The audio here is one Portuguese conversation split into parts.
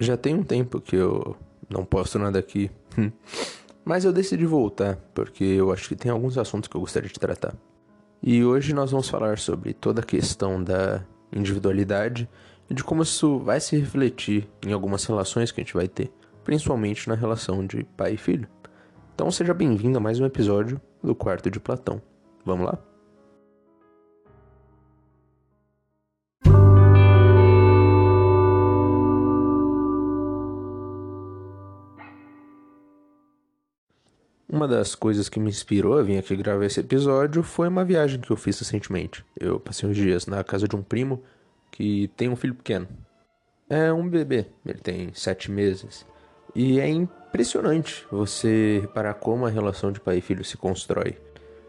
Já tem um tempo que eu não posto nada aqui. Mas eu decidi voltar, porque eu acho que tem alguns assuntos que eu gostaria de tratar. E hoje nós vamos falar sobre toda a questão da individualidade e de como isso vai se refletir em algumas relações que a gente vai ter, principalmente na relação de pai e filho. Então seja bem-vindo a mais um episódio do Quarto de Platão. Vamos lá? Uma das coisas que me inspirou a vir aqui gravar esse episódio foi uma viagem que eu fiz recentemente. Eu passei uns dias na casa de um primo que tem um filho pequeno. É um bebê, ele tem sete meses. E é impressionante você reparar como a relação de pai e filho se constrói.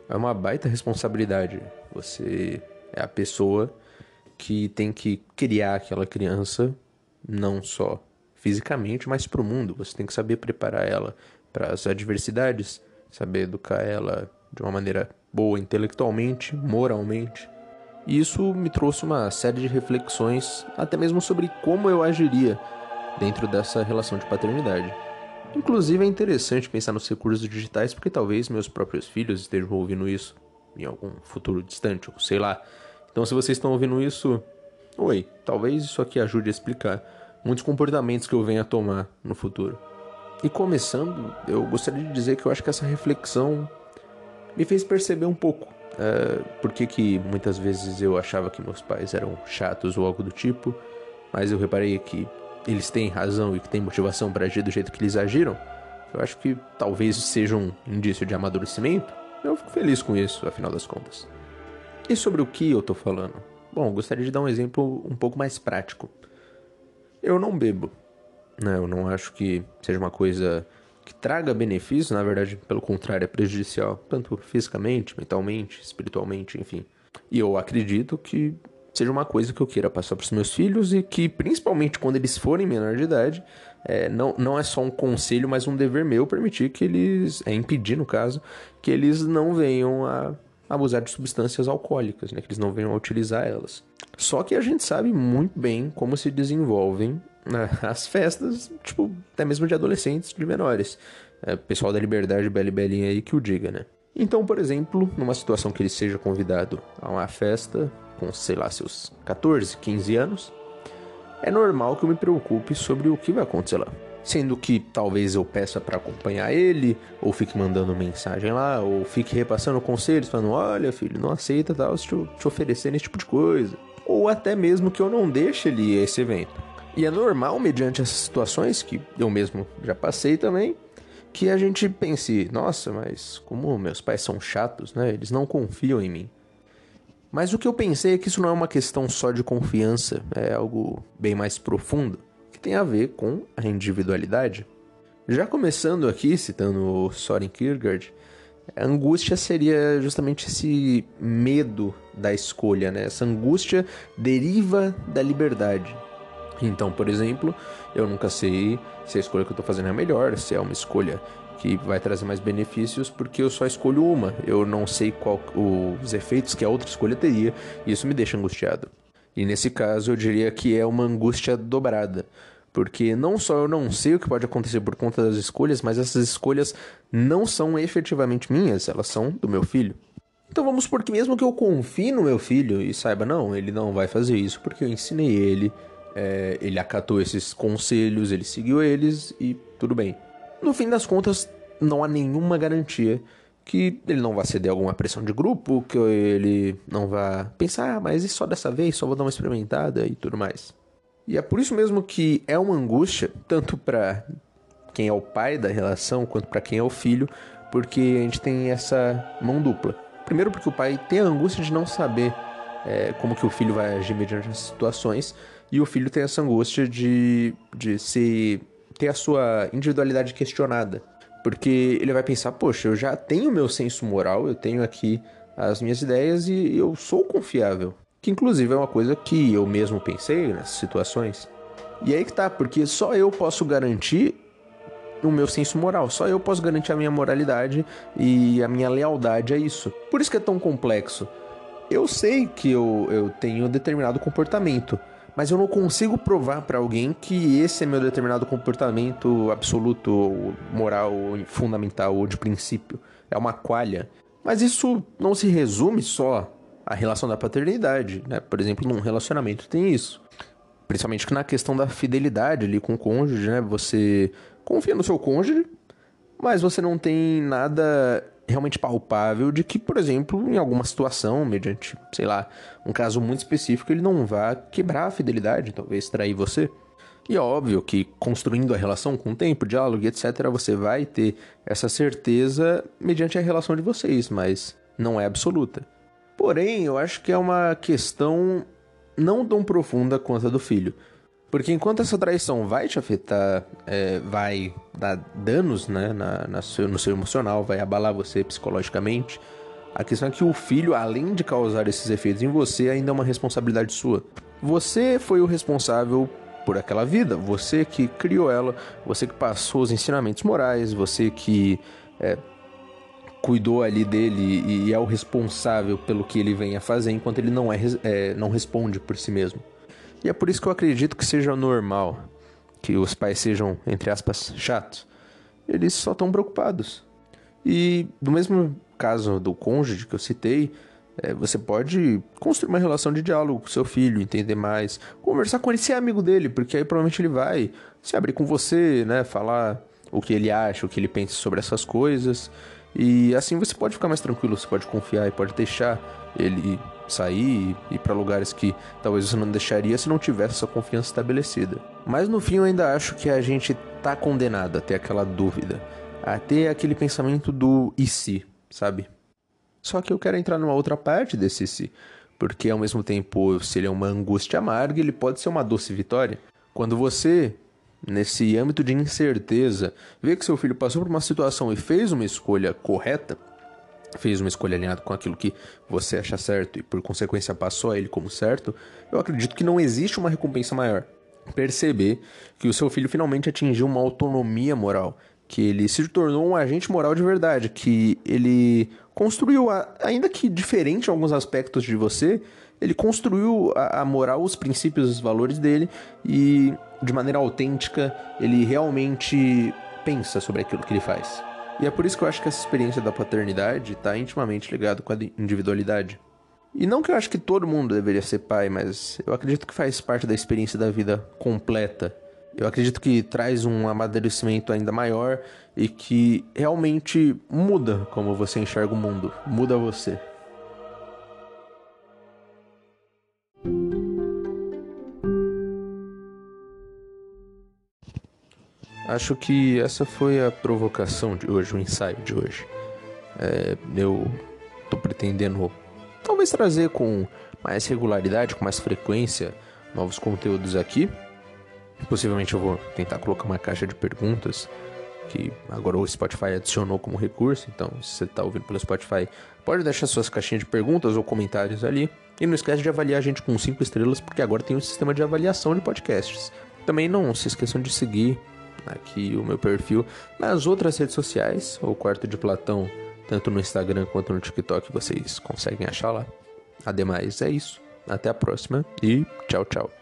É uma baita responsabilidade. Você é a pessoa que tem que criar aquela criança, não só fisicamente, mas para o mundo. Você tem que saber preparar ela para as adversidades, saber educar ela de uma maneira boa intelectualmente, moralmente. E isso me trouxe uma série de reflexões, até mesmo sobre como eu agiria dentro dessa relação de paternidade. Inclusive é interessante pensar nos recursos digitais porque talvez meus próprios filhos estejam ouvindo isso em algum futuro distante, ou sei lá. Então se vocês estão ouvindo isso, oi, talvez isso aqui ajude a explicar muitos comportamentos que eu venha a tomar no futuro. E começando, eu gostaria de dizer que eu acho que essa reflexão me fez perceber um pouco uh, por que, que muitas vezes eu achava que meus pais eram chatos ou algo do tipo, mas eu reparei que eles têm razão e que têm motivação para agir do jeito que eles agiram. Eu acho que talvez seja um indício de amadurecimento. Eu fico feliz com isso, afinal das contas. E sobre o que eu tô falando? Bom, gostaria de dar um exemplo um pouco mais prático. Eu não bebo, né? Eu não acho que seja uma coisa que traga benefício, na verdade, pelo contrário, é prejudicial, tanto fisicamente, mentalmente, espiritualmente, enfim. E eu acredito que seja uma coisa que eu queira passar para os meus filhos e que, principalmente quando eles forem menor de idade, é, não, não é só um conselho, mas um dever meu permitir que eles, é impedir no caso, que eles não venham a abusar de substâncias alcoólicas, né? Que eles não venham a utilizar elas. Só que a gente sabe muito bem como se desenvolvem as festas, tipo, até mesmo de adolescentes, de menores. É, pessoal da Liberdade, Bela e Belinha aí que o diga, né? Então, por exemplo, numa situação que ele seja convidado a uma festa, com, sei lá, seus 14, 15 anos, é normal que eu me preocupe sobre o que vai acontecer lá. Sendo que talvez eu peça para acompanhar ele, ou fique mandando mensagem lá, ou fique repassando conselhos, falando: olha, filho, não aceita tal, te, te oferecendo esse tipo de coisa. Ou até mesmo que eu não deixe ele ir a esse evento. E é normal, mediante essas situações, que eu mesmo já passei também, que a gente pense, nossa, mas como meus pais são chatos, né? Eles não confiam em mim. Mas o que eu pensei é que isso não é uma questão só de confiança, é algo bem mais profundo, que tem a ver com a individualidade. Já começando aqui, citando o Soren Kierkegaard, a angústia seria justamente esse medo da escolha, né? Essa angústia deriva da liberdade. Então, por exemplo, eu nunca sei se a escolha que eu estou fazendo é a melhor, se é uma escolha que vai trazer mais benefícios, porque eu só escolho uma. Eu não sei qual os efeitos que a outra escolha teria, e isso me deixa angustiado. E nesse caso, eu diria que é uma angústia dobrada. Porque não só eu não sei o que pode acontecer por conta das escolhas, mas essas escolhas não são efetivamente minhas, elas são do meu filho. Então vamos supor que mesmo que eu confie no meu filho e saiba, não, ele não vai fazer isso porque eu ensinei ele, é, ele acatou esses conselhos, ele seguiu eles e tudo bem. No fim das contas, não há nenhuma garantia que ele não vá ceder alguma pressão de grupo, que ele não vá pensar, ah, mas e só dessa vez, só vou dar uma experimentada e tudo mais. E é por isso mesmo que é uma angústia, tanto para quem é o pai da relação, quanto para quem é o filho, porque a gente tem essa mão dupla. Primeiro porque o pai tem a angústia de não saber é, como que o filho vai agir mediante as situações, e o filho tem essa angústia de, de se ter a sua individualidade questionada. Porque ele vai pensar, poxa, eu já tenho meu senso moral, eu tenho aqui as minhas ideias e eu sou confiável. Que inclusive é uma coisa que eu mesmo pensei nessas situações. E aí que tá, porque só eu posso garantir o meu senso moral, só eu posso garantir a minha moralidade e a minha lealdade a isso. Por isso que é tão complexo. Eu sei que eu, eu tenho determinado comportamento, mas eu não consigo provar para alguém que esse é meu determinado comportamento absoluto, moral, fundamental ou de princípio. É uma qualha. Mas isso não se resume só à relação da paternidade, né? Por exemplo, num relacionamento tem isso. Principalmente na questão da fidelidade ali com o cônjuge, né? Você confia no seu cônjuge, mas você não tem nada realmente palpável de que, por exemplo, em alguma situação, mediante, sei lá, um caso muito específico, ele não vá quebrar a fidelidade, talvez trair você. E é óbvio que construindo a relação com o tempo, diálogo, etc., você vai ter essa certeza mediante a relação de vocês, mas não é absoluta. Porém, eu acho que é uma questão não tão profunda quanto a do filho. Porque enquanto essa traição vai te afetar, é, vai dar danos né, na, na seu, no seu emocional, vai abalar você psicologicamente, a questão é que o filho, além de causar esses efeitos em você, ainda é uma responsabilidade sua. Você foi o responsável por aquela vida, você que criou ela, você que passou os ensinamentos morais, você que é, cuidou ali dele e é o responsável pelo que ele vem a fazer, enquanto ele não, é, é não responde por si mesmo. E é por isso que eu acredito que seja normal que os pais sejam, entre aspas, chatos. Eles só estão preocupados. E do mesmo caso do cônjuge que eu citei, é, você pode construir uma relação de diálogo com seu filho, entender mais, conversar com ele, ser amigo dele, porque aí provavelmente ele vai se abrir com você, né? Falar o que ele acha, o que ele pensa sobre essas coisas. E assim você pode ficar mais tranquilo, você pode confiar e pode deixar ele sair e ir para lugares que talvez você não deixaria se não tivesse essa confiança estabelecida. Mas no fim eu ainda acho que a gente tá condenado a ter aquela dúvida, a ter aquele pensamento do e se, sabe? Só que eu quero entrar numa outra parte desse se, porque ao mesmo tempo, se ele é uma angústia amarga, ele pode ser uma doce vitória. Quando você nesse âmbito de incerteza, vê que seu filho passou por uma situação e fez uma escolha correta, fez uma escolha alinhada com aquilo que você acha certo e por consequência passou a ele como certo, eu acredito que não existe uma recompensa maior. Perceber que o seu filho finalmente atingiu uma autonomia moral, que ele se tornou um agente moral de verdade, que ele construiu, ainda que diferente em alguns aspectos de você, ele construiu a, moral, os princípios, os valores dele e de maneira autêntica ele realmente pensa sobre aquilo que ele faz. E é por isso que eu acho que essa experiência da paternidade está intimamente ligado com a individualidade. E não que eu acho que todo mundo deveria ser pai, mas eu acredito que faz parte da experiência da vida completa. Eu acredito que traz um amadurecimento ainda maior e que realmente muda como você enxerga o mundo, muda você. Acho que essa foi a provocação de hoje, o ensaio de hoje. É, eu tô pretendendo talvez trazer com mais regularidade, com mais frequência, novos conteúdos aqui. Possivelmente eu vou tentar colocar uma caixa de perguntas que agora o Spotify adicionou como recurso. Então, se você está ouvindo pelo Spotify, pode deixar suas caixinhas de perguntas ou comentários ali. E não esquece de avaliar a gente com 5 estrelas, porque agora tem um sistema de avaliação de podcasts. Também não se esqueçam de seguir aqui o meu perfil nas outras redes sociais, o Quarto de Platão, tanto no Instagram quanto no TikTok, vocês conseguem achar lá. Ademais, é isso. Até a próxima e tchau, tchau.